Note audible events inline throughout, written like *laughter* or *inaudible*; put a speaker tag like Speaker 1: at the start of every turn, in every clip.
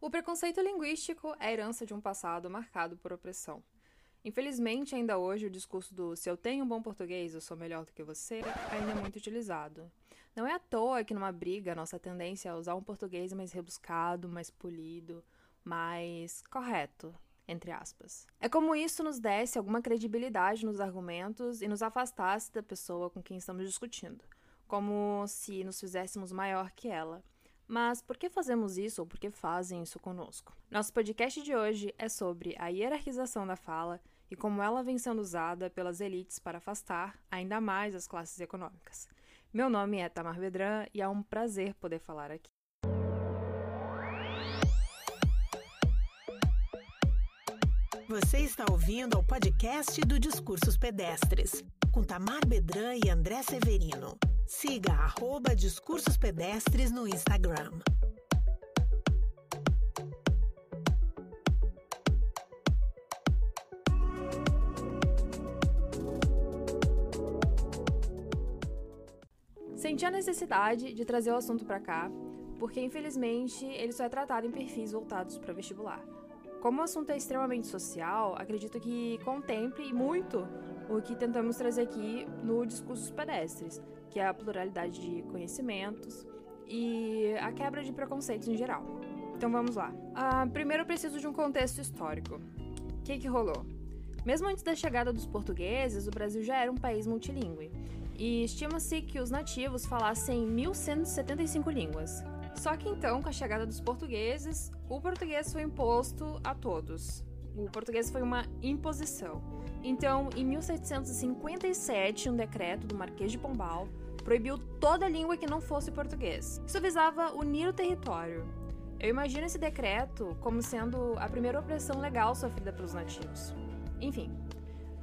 Speaker 1: O preconceito linguístico é herança de um passado marcado por opressão. Infelizmente, ainda hoje, o discurso do se eu tenho um bom português, eu sou melhor do que você, ainda é muito utilizado. Não é à toa que numa briga nossa tendência é usar um português mais rebuscado, mais polido, mais correto, entre aspas. É como isso nos desse alguma credibilidade nos argumentos e nos afastasse da pessoa com quem estamos discutindo, como se nos fizéssemos maior que ela. Mas por que fazemos isso ou por que fazem isso conosco? Nosso podcast de hoje é sobre a hierarquização da fala e como ela vem sendo usada pelas elites para afastar ainda mais as classes econômicas. Meu nome é Tamar Vedran e é um prazer poder falar aqui.
Speaker 2: Você está ouvindo o podcast do Discursos Pedestres, com Tamar Bedran e André Severino. Siga arroba Discursos Pedestres no Instagram.
Speaker 1: Senti a necessidade de trazer o assunto para cá, porque infelizmente ele só é tratado em perfis voltados para vestibular. Como o assunto é extremamente social, acredito que contemple muito o que tentamos trazer aqui no Discursos Pedestres, que é a pluralidade de conhecimentos e a quebra de preconceitos em geral. Então vamos lá. Uh, primeiro eu preciso de um contexto histórico. O que, que rolou? Mesmo antes da chegada dos portugueses, o Brasil já era um país multilingüe, e estima-se que os nativos falassem 1.175 línguas. Só que então, com a chegada dos portugueses, o português foi imposto a todos. O português foi uma imposição. Então, em 1757, um decreto do Marquês de Pombal proibiu toda língua que não fosse português. Isso visava unir o território. Eu imagino esse decreto como sendo a primeira opressão legal sofrida pelos nativos. Enfim,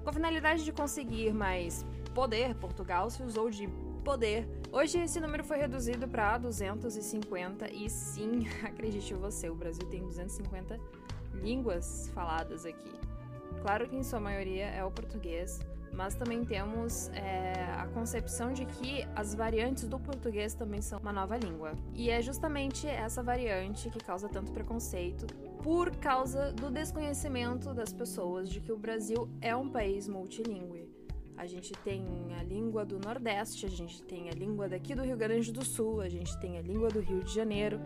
Speaker 1: com a finalidade de conseguir mais poder, Portugal se usou de poder. Hoje esse número foi reduzido para 250 e sim, *laughs* acredite você, o Brasil tem 250 línguas faladas aqui. Claro que em sua maioria é o português, mas também temos é, a concepção de que as variantes do português também são uma nova língua. E é justamente essa variante que causa tanto preconceito, por causa do desconhecimento das pessoas de que o Brasil é um país multilingüe. A gente tem a língua do Nordeste, a gente tem a língua daqui do Rio Grande do Sul, a gente tem a língua do Rio de Janeiro.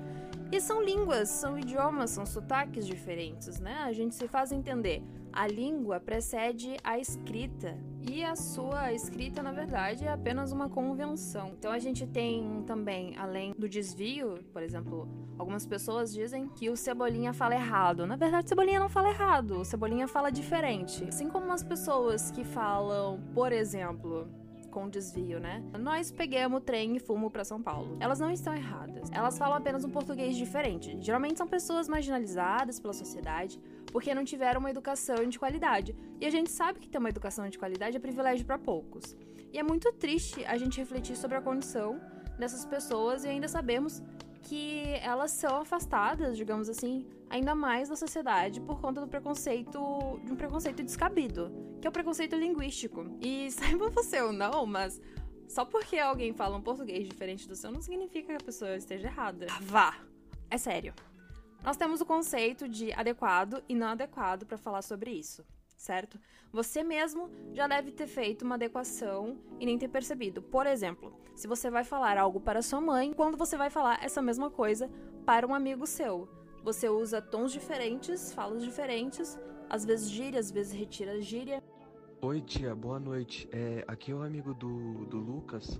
Speaker 1: E são línguas, são idiomas, são sotaques diferentes, né? A gente se faz entender. A língua precede a escrita e a sua escrita, na verdade, é apenas uma convenção. Então a gente tem também, além do desvio, por exemplo, algumas pessoas dizem que o Cebolinha fala errado. Na verdade, o Cebolinha não fala errado, o Cebolinha fala diferente. Assim como as pessoas que falam, por exemplo, com desvio, né? Nós pegamos o trem e fumo para São Paulo. Elas não estão erradas. Elas falam apenas um português diferente. Geralmente são pessoas marginalizadas pela sociedade porque não tiveram uma educação de qualidade. E a gente sabe que ter uma educação de qualidade é privilégio para poucos. E é muito triste a gente refletir sobre a condição dessas pessoas e ainda sabemos que elas são afastadas, digamos assim, ainda mais da sociedade por conta do preconceito, de um preconceito descabido, que é o preconceito linguístico. E *laughs* saiba você ou não, mas só porque alguém fala um português diferente do seu não significa que a pessoa esteja errada. Ah, vá! É sério. Nós temos o conceito de adequado e não adequado para falar sobre isso, certo? Você mesmo já deve ter feito uma adequação e nem ter percebido. Por exemplo, se você vai falar algo para sua mãe, quando você vai falar essa mesma coisa para um amigo seu. Você usa tons diferentes, falas diferentes, às vezes gíria, às vezes retira gíria.
Speaker 3: Oi, tia, boa noite. É, aqui é o amigo do, do Lucas.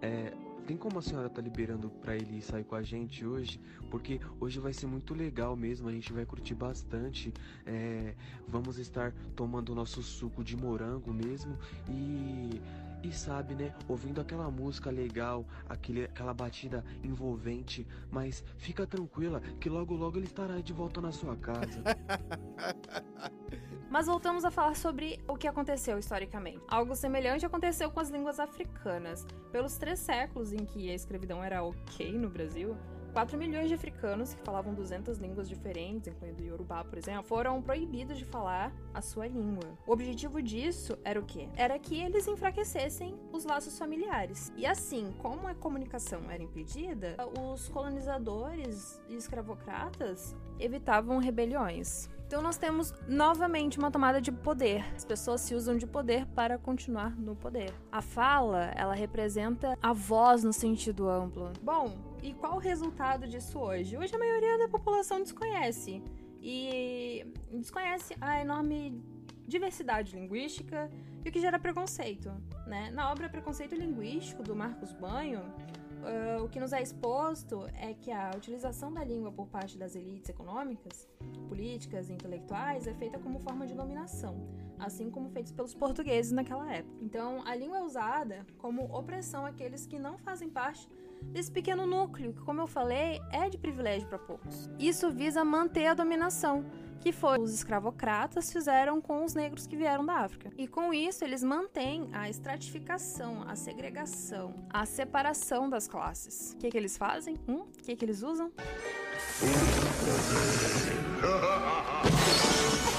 Speaker 3: É, tem como a senhora tá liberando para ele sair com a gente hoje? Porque hoje vai ser muito legal mesmo, a gente vai curtir bastante. É, vamos estar tomando o nosso suco de morango mesmo e e sabe, né, ouvindo aquela música legal, aquele, aquela batida envolvente, mas fica tranquila que logo logo ele estará de volta na sua casa. *laughs*
Speaker 1: Mas voltamos a falar sobre o que aconteceu historicamente. Algo semelhante aconteceu com as línguas africanas. Pelos três séculos em que a escravidão era ok no Brasil, 4 milhões de africanos que falavam 200 línguas diferentes, incluindo o Yorubá, por exemplo, foram proibidos de falar a sua língua. O objetivo disso era o quê? Era que eles enfraquecessem os laços familiares. E assim, como a comunicação era impedida, os colonizadores e escravocratas evitavam rebeliões. Então nós temos novamente uma tomada de poder. As pessoas se usam de poder para continuar no poder. A fala, ela representa a voz no sentido amplo. Bom, e qual o resultado disso hoje? Hoje a maioria da população desconhece e desconhece a enorme diversidade linguística e o que gera preconceito, né? Na obra Preconceito Linguístico do Marcos Banho, uh, o que nos é exposto é que a utilização da língua por parte das elites econômicas, políticas e intelectuais é feita como forma de dominação, assim como feitos pelos *laughs* portugueses naquela época. Então, a língua é usada como opressão àqueles que não fazem parte desse pequeno núcleo, que, como eu falei, é de privilégio para poucos. Isso visa manter a dominação, que foi os escravocratas fizeram com os negros que vieram da África. E com isso eles mantêm a estratificação, a segregação, a separação das classes. O que, que eles fazem? Hum? O que, que eles usam? *laughs*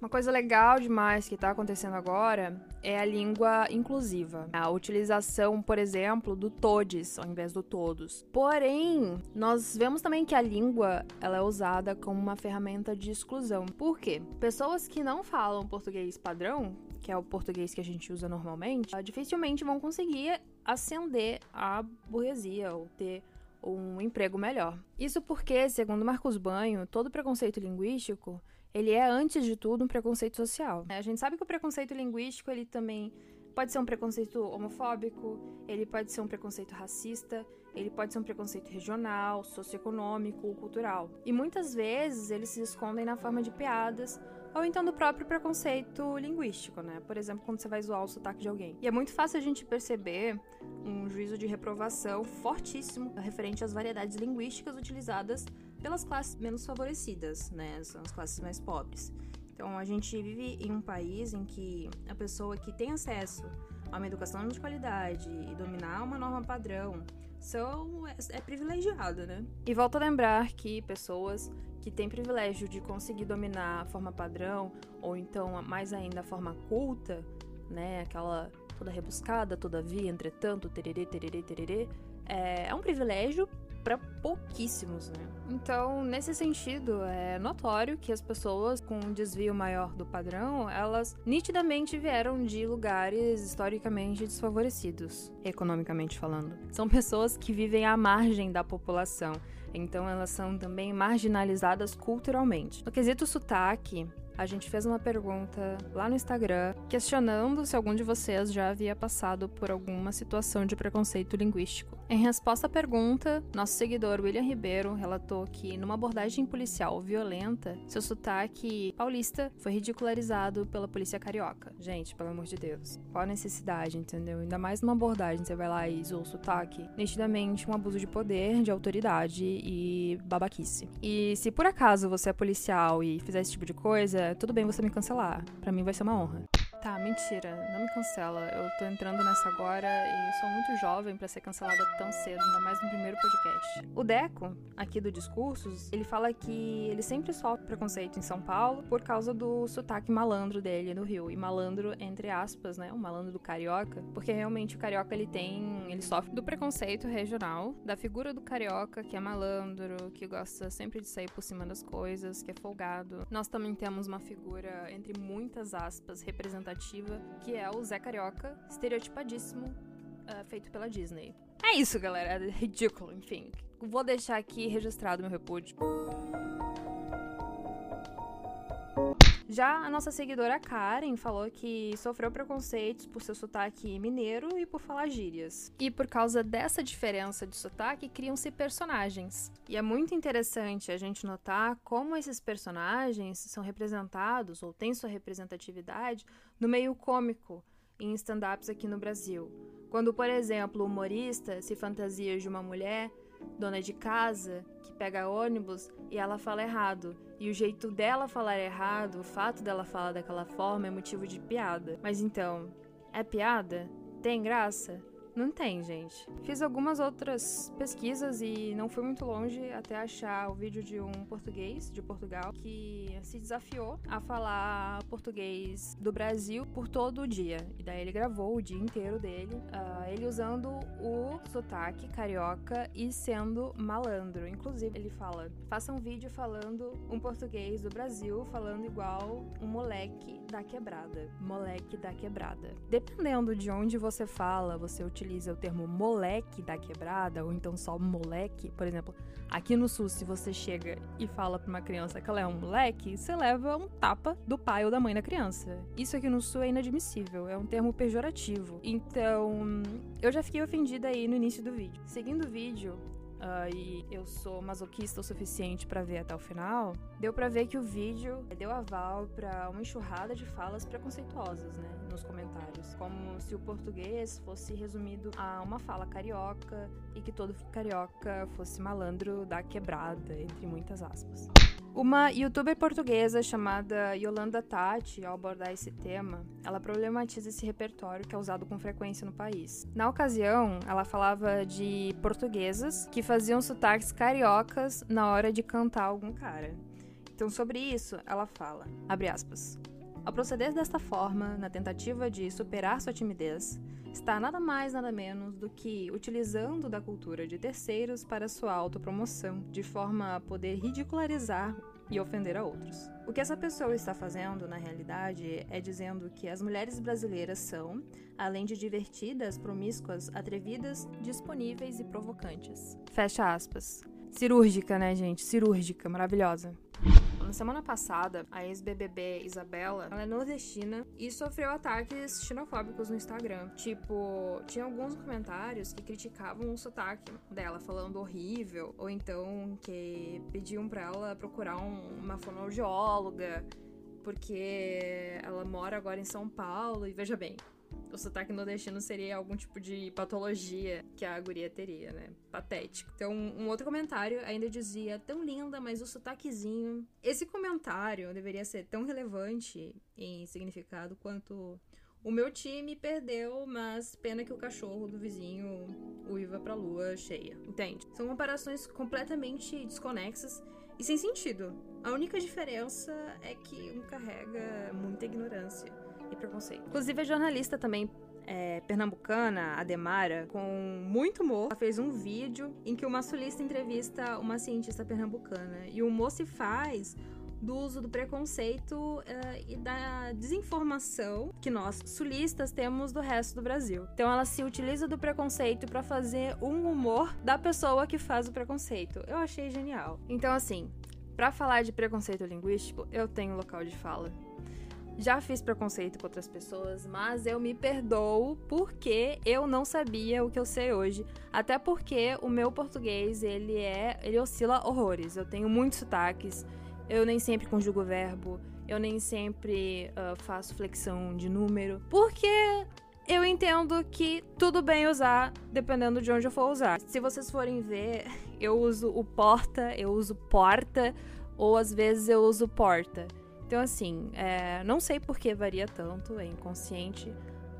Speaker 1: Uma coisa legal demais que está acontecendo agora é a língua inclusiva. A utilização, por exemplo, do todes ao invés do todos. Porém, nós vemos também que a língua ela é usada como uma ferramenta de exclusão. Por quê? Pessoas que não falam português padrão, que é o português que a gente usa normalmente, dificilmente vão conseguir ascender à burguesia ou ter um emprego melhor. Isso porque, segundo Marcos Banho, todo preconceito linguístico ele é, antes de tudo, um preconceito social. A gente sabe que o preconceito linguístico, ele também pode ser um preconceito homofóbico, ele pode ser um preconceito racista, ele pode ser um preconceito regional, socioeconômico, cultural. E muitas vezes eles se escondem na forma de piadas ou então do próprio preconceito linguístico, né? Por exemplo, quando você vai zoar o sotaque de alguém. E é muito fácil a gente perceber um juízo de reprovação fortíssimo referente às variedades linguísticas utilizadas pelas classes menos favorecidas, né? São as classes mais pobres. Então, a gente vive em um país em que a pessoa que tem acesso a uma educação de qualidade e dominar uma norma padrão são é, é privilegiada, né? E volto a lembrar que pessoas que têm privilégio de conseguir dominar a forma padrão ou então mais ainda a forma culta, né, aquela toda rebuscada, todavia, entretanto, tererê, tererê, tererê, é, é um privilégio para pouquíssimos, né? Então, nesse sentido, é notório que as pessoas com um desvio maior do padrão, elas nitidamente vieram de lugares historicamente desfavorecidos, economicamente falando. São pessoas que vivem à margem da população, então elas são também marginalizadas culturalmente. No quesito sotaque, a gente fez uma pergunta lá no Instagram questionando se algum de vocês já havia passado por alguma situação de preconceito linguístico. Em resposta à pergunta, nosso seguidor William Ribeiro relatou que, numa abordagem policial violenta, seu sotaque paulista foi ridicularizado pela polícia carioca. Gente, pelo amor de Deus, qual a necessidade, entendeu? Ainda mais numa abordagem, você vai lá e zoa o sotaque. Nitidamente um abuso de poder, de autoridade e babaquice. E se por acaso você é policial e fizer esse tipo de coisa, tudo bem você me cancelar. Para mim vai ser uma honra. Tá, mentira. Não me cancela. Eu tô entrando nessa agora e sou muito jovem para ser cancelada tão cedo, ainda mais no primeiro podcast. O Deco, aqui do Discursos, ele fala que ele sempre sofre preconceito em São Paulo por causa do sotaque malandro dele no Rio. E malandro, entre aspas, né? O malandro do carioca. Porque realmente o carioca ele tem. Ele sofre do preconceito regional, da figura do carioca que é malandro, que gosta sempre de sair por cima das coisas, que é folgado. Nós também temos uma figura, entre muitas aspas, representativa representativa, que é o Zé Carioca, estereotipadíssimo, uh, feito pela Disney. É isso, galera. É ridículo, enfim. Vou deixar aqui registrado meu repúdio. Já a nossa seguidora Karen falou que sofreu preconceitos por seu sotaque mineiro e por falar gírias. E por causa dessa diferença de sotaque, criam-se personagens. E é muito interessante a gente notar como esses personagens são representados ou têm sua representatividade no meio cômico em stand-ups aqui no Brasil. Quando, por exemplo, o humorista se fantasia de uma mulher dona de casa que pega ônibus e ela fala errado. E o jeito dela falar errado, o fato dela falar daquela forma é motivo de piada. Mas então, é piada? Tem graça? Não tem, gente. Fiz algumas outras pesquisas e não fui muito longe até achar o vídeo de um português de Portugal que se desafiou a falar português do Brasil por todo o dia. E daí ele gravou o dia inteiro dele, uh, ele usando o sotaque carioca e sendo malandro. Inclusive, ele fala: faça um vídeo falando um português do Brasil, falando igual um moleque da quebrada. Moleque da quebrada. Dependendo de onde você fala, você utiliza o termo moleque da quebrada, ou então só moleque. Por exemplo, aqui no sul, se você chega e fala pra uma criança que ela é um moleque, você leva um tapa do pai ou da mãe da criança. Isso aqui no sul é inadmissível, é um termo pejorativo. Então, eu já fiquei ofendida aí no início do vídeo. Seguindo o vídeo, uh, e eu sou masoquista o suficiente para ver até o final, deu para ver que o vídeo deu aval para uma enxurrada de falas preconceituosas, né, nos comentários, como se o português fosse resumido a uma fala carioca e que todo carioca fosse malandro da quebrada, entre muitas aspas. Uma youtuber portuguesa chamada Yolanda Tati, ao abordar esse tema, ela problematiza esse repertório que é usado com frequência no país. Na ocasião, ela falava de portuguesas que faziam sotaques cariocas na hora de cantar algum cara. Então, sobre isso, ela fala, abre aspas, ao proceder desta forma, na tentativa de superar sua timidez, está nada mais nada menos do que utilizando da cultura de terceiros para sua autopromoção, de forma a poder ridicularizar e ofender a outros. O que essa pessoa está fazendo, na realidade, é dizendo que as mulheres brasileiras são, além de divertidas, promíscuas, atrevidas, disponíveis e provocantes. Fecha aspas. Cirúrgica, né, gente? Cirúrgica, maravilhosa. Na semana passada, a ex-BBB Isabela, ela é nordestina e sofreu ataques xenofóbicos no Instagram. Tipo, tinha alguns comentários que criticavam o sotaque dela, falando horrível, ou então que pediam pra ela procurar um, uma fonoaudióloga, porque ela mora agora em São Paulo, e veja bem, o sotaque nordestino seria algum tipo de patologia que a guria teria, né? Patético. Então, um outro comentário ainda dizia: tão linda, mas o sotaquezinho. Esse comentário deveria ser tão relevante em significado quanto. O meu time perdeu, mas pena que o cachorro do vizinho uiva pra lua cheia. Entende? São comparações completamente desconexas e sem sentido. A única diferença é que um carrega muita ignorância e preconceito. Inclusive, a jornalista também é, pernambucana, Ademara, com muito humor, ela fez um vídeo em que uma sulista entrevista uma cientista pernambucana. E o humor se faz do uso do preconceito uh, e da desinformação que nós, sulistas, temos do resto do Brasil. Então ela se utiliza do preconceito para fazer um humor da pessoa que faz o preconceito. Eu achei genial. Então, assim, para falar de preconceito linguístico, eu tenho local de fala. Já fiz preconceito com outras pessoas, mas eu me perdoo porque eu não sabia o que eu sei hoje. Até porque o meu português, ele é, ele oscila horrores. Eu tenho muitos sotaques, eu nem sempre conjugo verbo, eu nem sempre uh, faço flexão de número, porque eu entendo que tudo bem usar dependendo de onde eu for usar. Se vocês forem ver, *laughs* eu uso o porta, eu uso porta, ou às vezes eu uso porta. Então, assim, é, não sei por que varia tanto, é inconsciente,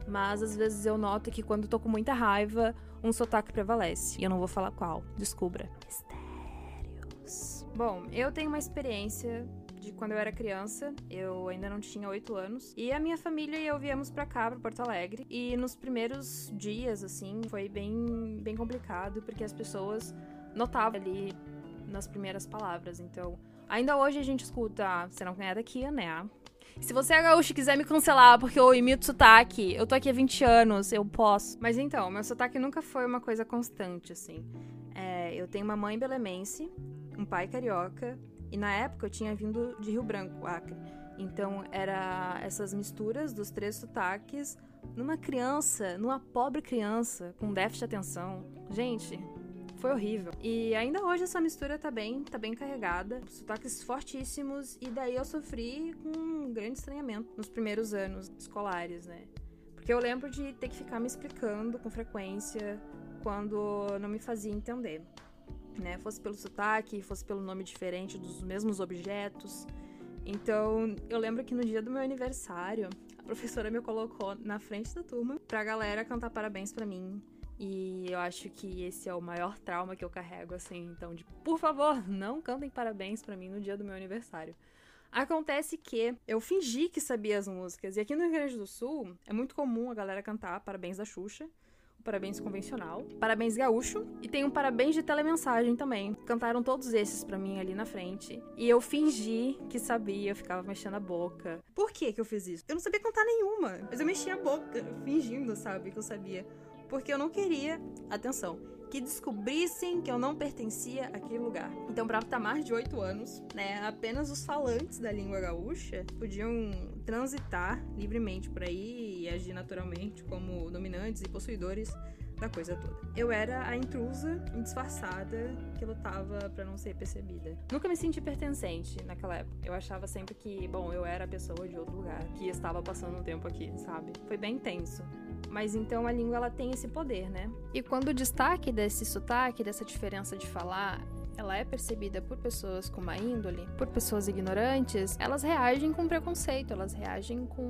Speaker 1: mas às vezes eu noto que quando tô com muita raiva, um sotaque prevalece. E eu não vou falar qual. Descubra. Mistérios. Bom, eu tenho uma experiência de quando eu era criança, eu ainda não tinha 8 anos, e a minha família e eu viemos para cá, para Porto Alegre, e nos primeiros dias, assim, foi bem, bem complicado, porque as pessoas notavam ali nas primeiras palavras, então Ainda hoje a gente escuta, você não é daqui, né? Se você é gaúcho e quiser me cancelar porque eu imito sotaque, eu tô aqui há 20 anos, eu posso. Mas então, meu sotaque nunca foi uma coisa constante, assim. É, eu tenho uma mãe belemense, um pai carioca, e na época eu tinha vindo de Rio Branco, Acre. Então era essas misturas dos três sotaques numa criança, numa pobre criança com déficit de atenção. Gente, foi horrível. E ainda hoje essa mistura tá bem, tá bem carregada. Sotaques fortíssimos. E daí eu sofri com um grande estranhamento nos primeiros anos escolares, né? Porque eu lembro de ter que ficar me explicando com frequência quando não me fazia entender. Né? Fosse pelo sotaque, fosse pelo nome diferente dos mesmos objetos. Então, eu lembro que no dia do meu aniversário, a professora me colocou na frente da turma pra galera cantar parabéns para mim E eu acho que esse é o maior trauma que eu carrego, assim. Então, de por favor, não cantem parabéns para mim no dia do meu aniversário. Acontece que eu fingi que sabia as músicas. E aqui no Rio Grande do Sul é muito comum a galera cantar Parabéns da Xuxa o parabéns convencional, parabéns gaúcho e tem um parabéns de telemensagem também. Cantaram todos esses para mim ali na frente e eu fingi que sabia, eu ficava mexendo a boca. Por que que eu fiz isso? Eu não sabia cantar nenhuma, mas eu mexia a boca fingindo, sabe, que eu sabia, porque eu não queria, atenção, que descobrissem que eu não pertencia àquele lugar. Então, para mais de oito anos, né, apenas os falantes da língua gaúcha podiam transitar livremente por aí e agir naturalmente como dominantes e possuidores da coisa toda. Eu era a intrusa disfarçada que lutava para não ser percebida. Nunca me senti pertencente naquela época. Eu achava sempre que, bom, eu era a pessoa de outro lugar que estava passando um tempo aqui, sabe? Foi bem tenso. Mas então a língua ela tem esse poder, né? E quando o destaque desse sotaque, dessa diferença de falar, ela é percebida por pessoas com má índole, por pessoas ignorantes, elas reagem com preconceito, elas reagem com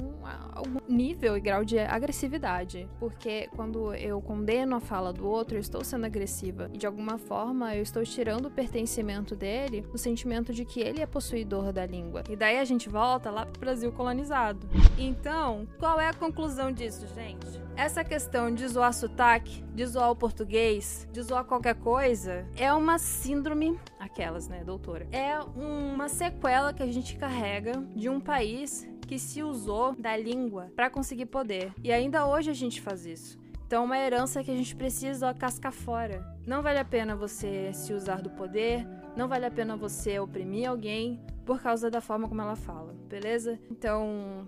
Speaker 1: algum nível e grau de agressividade. Porque quando eu condeno a fala do outro, eu estou sendo agressiva. E de alguma forma eu estou tirando o pertencimento dele no sentimento de que ele é possuidor da língua. E daí a gente volta lá pro Brasil colonizado. Então, qual é a conclusão disso, gente? Essa questão de zoar sotaque, de zoar o português, de zoar qualquer coisa, é uma síndrome, aquelas, né, doutora? É uma sequela que a gente carrega de um país que se usou da língua para conseguir poder. E ainda hoje a gente faz isso. Então, uma herança que a gente precisa cascar fora. Não vale a pena você se usar do poder, não vale a pena você oprimir alguém por causa da forma como ela fala, beleza? Então,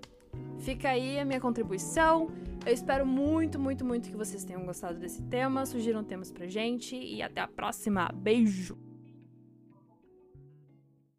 Speaker 1: Fica aí a minha contribuição. Eu espero muito, muito, muito que vocês tenham gostado desse tema. Sugiram temas pra gente e até a próxima. Beijo!